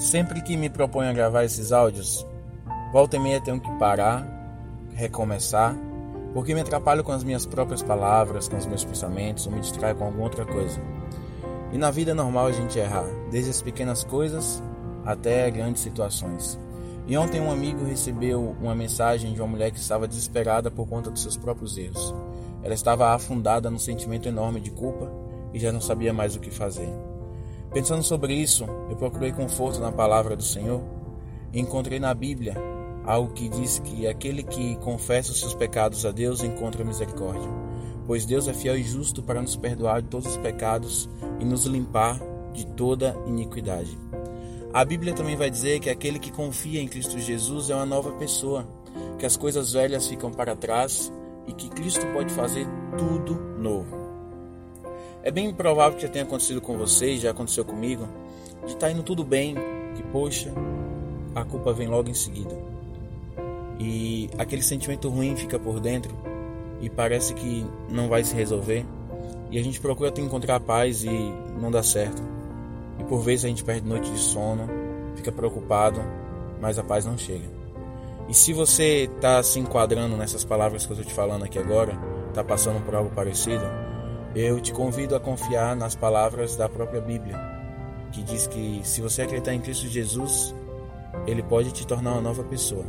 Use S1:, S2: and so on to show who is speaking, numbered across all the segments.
S1: Sempre que me proponho a gravar esses áudios, volta e meia tenho que parar, recomeçar, porque me atrapalho com as minhas próprias palavras, com os meus pensamentos, ou me distraio com alguma outra coisa. E na vida normal a gente errar, desde as pequenas coisas até grandes situações. E ontem um amigo recebeu uma mensagem de uma mulher que estava desesperada por conta dos seus próprios erros. Ela estava afundada num sentimento enorme de culpa e já não sabia mais o que fazer. Pensando sobre isso, eu procurei conforto na palavra do Senhor e encontrei na Bíblia algo que diz que aquele que confessa os seus pecados a Deus encontra misericórdia, pois Deus é fiel e justo para nos perdoar de todos os pecados e nos limpar de toda iniquidade. A Bíblia também vai dizer que aquele que confia em Cristo Jesus é uma nova pessoa, que as coisas velhas ficam para trás e que Cristo pode fazer tudo novo. É bem provável que já tenha acontecido com você, já aconteceu comigo, de estar tá indo tudo bem, que poxa, a culpa vem logo em seguida. E aquele sentimento ruim fica por dentro e parece que não vai se resolver. E a gente procura encontrar paz e não dá certo. E por vezes a gente perde noite de sono, fica preocupado, mas a paz não chega. E se você está se enquadrando nessas palavras que eu estou te falando aqui agora, está passando por algo parecido, eu te convido a confiar nas palavras da própria Bíblia, que diz que se você acreditar em Cristo Jesus, Ele pode te tornar uma nova pessoa.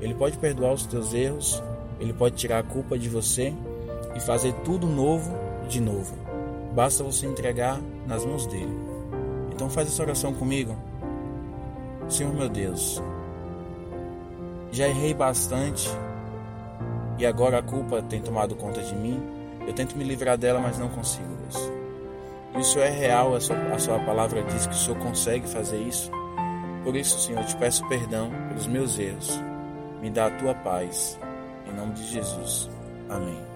S1: Ele pode perdoar os teus erros, Ele pode tirar a culpa de você e fazer tudo novo de novo. Basta você entregar nas mãos dele. Então faz essa oração comigo. Senhor meu Deus, já errei bastante e agora a culpa tem tomado conta de mim. Eu tento me livrar dela, mas não consigo, Deus. E o Senhor é real, a sua, a sua palavra diz que o Senhor consegue fazer isso. Por isso, Senhor, eu te peço perdão pelos meus erros. Me dá a tua paz. Em nome de Jesus. Amém.